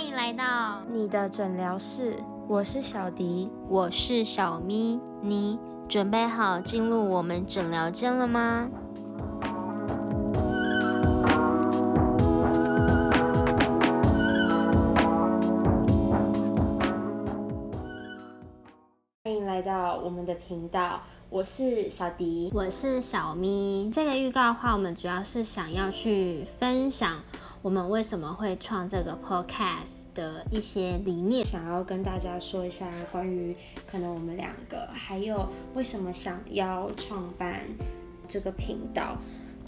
欢迎来到你的诊疗室，我是小迪，我是小咪，你准备好进入我们诊疗间了吗？欢迎来到我们的频道，我是小迪，我是小咪。这个预告的话，我们主要是想要去分享我们为什么会创这个 podcast 的一些理念，想要跟大家说一下关于可能我们两个，还有为什么想要创办这个频道。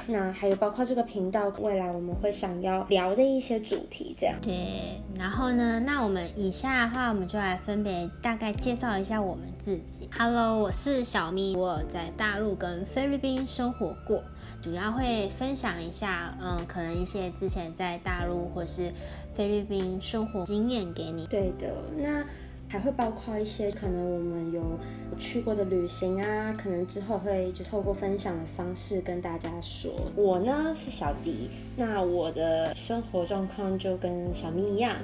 那还有包括这个频道未来我们会想要聊的一些主题，这样。对，然后呢，那我们以下的话，我们就来分别大概介绍一下我们自己。Hello，我是小咪，我在大陆跟菲律宾生活过，主要会分享一下，嗯，可能一些之前在大陆或是菲律宾生活经验给你。对的，那。还会包括一些可能我们有去过的旅行啊，可能之后会就透过分享的方式跟大家说。我呢是小迪，那我的生活状况就跟小咪一样。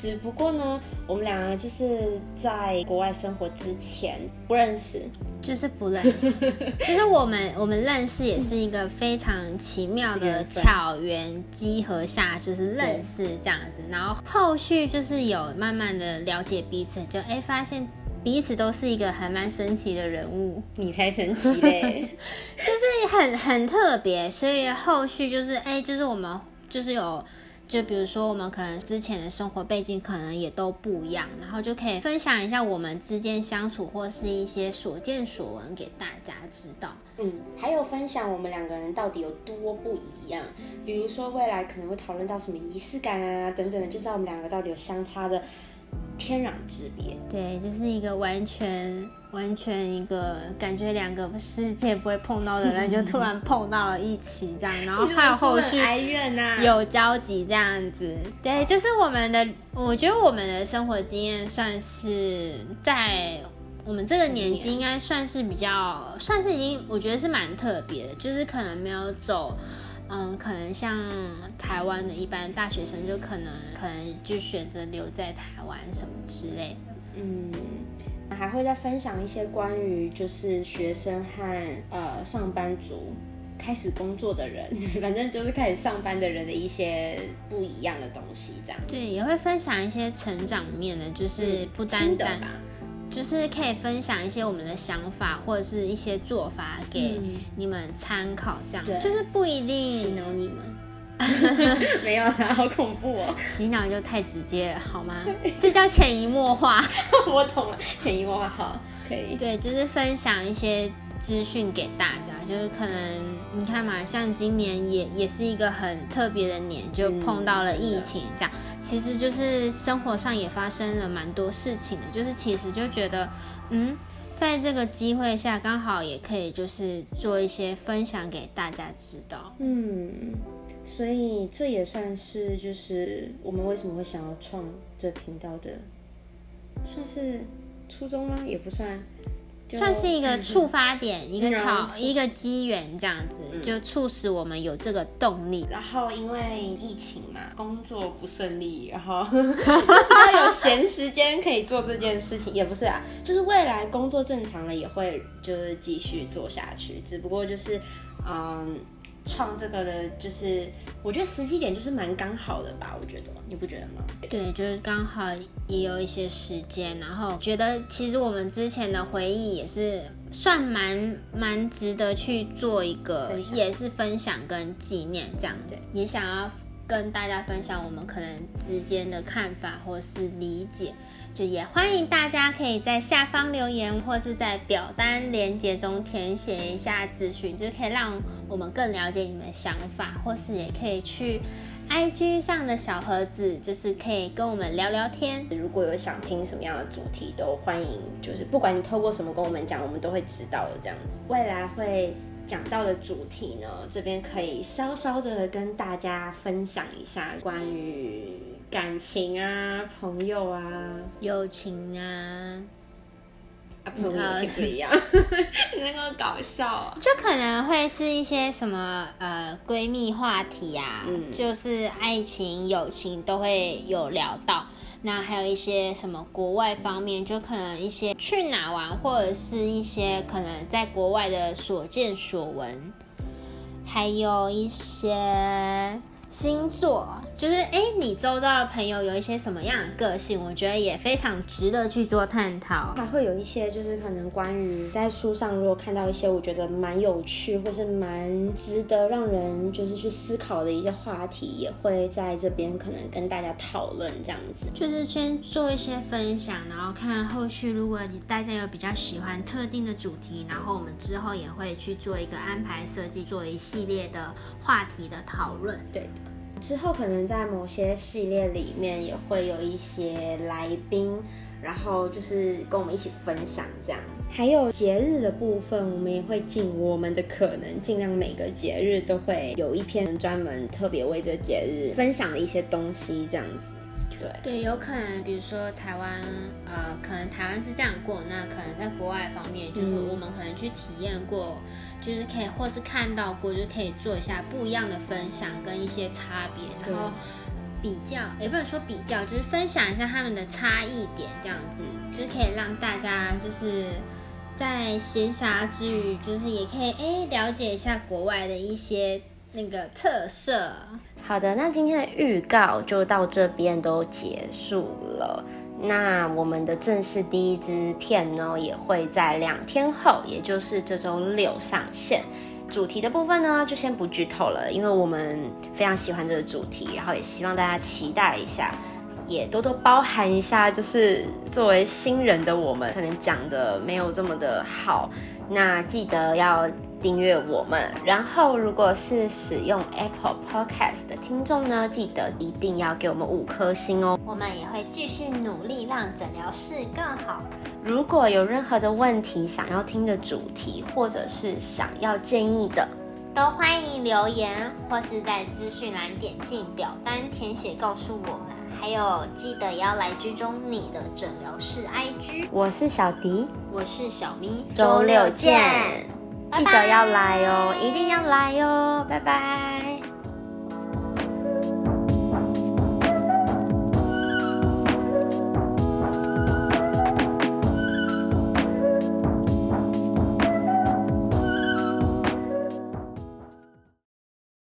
只不过呢，我们两个就是在国外生活之前不认识，就是不认识。其实我们我们认识也是一个非常奇妙的巧缘集合下，就是认识这样子。然后后续就是有慢慢的了解彼此，就哎发现彼此都是一个还蛮神奇的人物。你才神奇嘞，就是很很特别。所以后续就是哎，就是我们就是有。就比如说，我们可能之前的生活背景可能也都不一样，然后就可以分享一下我们之间相处或是一些所见所闻给大家知道。嗯，还有分享我们两个人到底有多不一样，比如说未来可能会讨论到什么仪式感啊等等的，就知道我们两个到底有相差的。天壤之别，对，就是一个完全完全一个感觉两个世界不会碰到的人，就突然碰到了一起这样，然后还有后续 哀怨呐，有交集这样子。对，就是我们的，我觉得我们的生活经验算是在我们这个年纪应该算是比较，算是已经我觉得是蛮特别的，就是可能没有走。嗯，可能像台湾的一般大学生，就可能可能就选择留在台湾什么之类的。嗯，还会再分享一些关于就是学生和呃上班族开始工作的人，反正就是开始上班的人的一些不一样的东西，这样。对，也会分享一些成长面的，就是不单单。就是可以分享一些我们的想法或者是一些做法给你们参考，这样就是不一定洗脑你们，没有啦，好恐怖哦！洗脑就太直接了，好吗？这叫潜移默化。我懂了，潜移默化好，可以。对，就是分享一些。资讯给大家，就是可能你看嘛，像今年也也是一个很特别的年，就碰到了疫情，这样其实就是生活上也发生了蛮多事情的，就是其实就觉得，嗯，在这个机会下，刚好也可以就是做一些分享给大家知道，嗯，所以这也算是就是我们为什么会想要创这频道的，算是初衷吗？也不算。算是一个触发点，一个巧，一个机缘，这样子就促使我们有这个动力。然后因为疫情嘛，工作不顺利，然后 要有闲时间可以做这件事情，也不是啊，就是未来工作正常了也会就是继续做下去，只不过就是嗯。创这个的，就是我觉得时机点就是蛮刚好的吧，我觉得你不觉得吗？对，就是刚好也有一些时间，然后觉得其实我们之前的回忆也是算蛮蛮值得去做一个，也是分享跟纪念这样子，也想要。跟大家分享我们可能之间的看法或是理解，就也欢迎大家可以在下方留言，或是在表单连接中填写一下资讯，就可以让我们更了解你们的想法，或是也可以去 IG 上的小盒子，就是可以跟我们聊聊天。如果有想听什么样的主题，都欢迎，就是不管你透过什么跟我们讲，我们都会知道的。这样子，未来会。讲到的主题呢，这边可以稍稍的跟大家分享一下关于感情啊、朋友啊、友情啊，啊，朋友有些不一样，那个搞笑啊。就可能会是一些什么呃闺蜜话题啊，嗯。就是爱情、友情都会有聊到。那还有一些什么国外方面，就可能一些去哪玩，或者是一些可能在国外的所见所闻，还有一些星座，就是哎，你周遭的朋友有一些什么样的个性，我觉得也非常值得去做探讨。还会有一些就是可能关于在书上如果看到一些我觉得蛮有趣或是蛮值得让人就是去思考的一些话题，也会在这边可能跟大家讨论这样子。就是先做一些分享，然后看后续，如果你大家有比较喜欢特定的主题，然后我们之后也会去做一个安排设计，做一系列的话题的讨论。对的。之后可能在某些系列里面也会有一些来宾，然后就是跟我们一起分享这样。还有节日的部分，我们也会尽我们的可能，尽量每个节日都会有一篇专门特别为这节日分享的一些东西这样子。对对，有可能，比如说台湾，呃，可能台湾是这样过，那可能在国外方面，就是我们可能去体验过，就是可以或是看到过，就可以做一下不一样的分享跟一些差别，然后比较，也不能说比较，就是分享一下他们的差异点，这样子，就是可以让大家就是在闲暇之余，就是也可以哎了解一下国外的一些那个特色。好的，那今天的预告就到这边都结束了。那我们的正式第一支片呢，也会在两天后，也就是这周六上线。主题的部分呢，就先不剧透了，因为我们非常喜欢这个主题，然后也希望大家期待一下，也多多包涵一下。就是作为新人的我们，可能讲的没有这么的好，那记得要订阅我们。然后，如果是使用 Apple Podcast 的听众呢，记得一定要给我们五颗星哦。我们也会继续努力让诊疗室更好。如果有任何的问题想要听的主题，或者是想要建议的，都欢迎留言，或是在资讯栏点进表单填写告诉我们。还有，记得要来追踪你的诊疗室 IG。我是小迪，我是小咪，周六见，记得要来哦，一定要来哦，拜拜。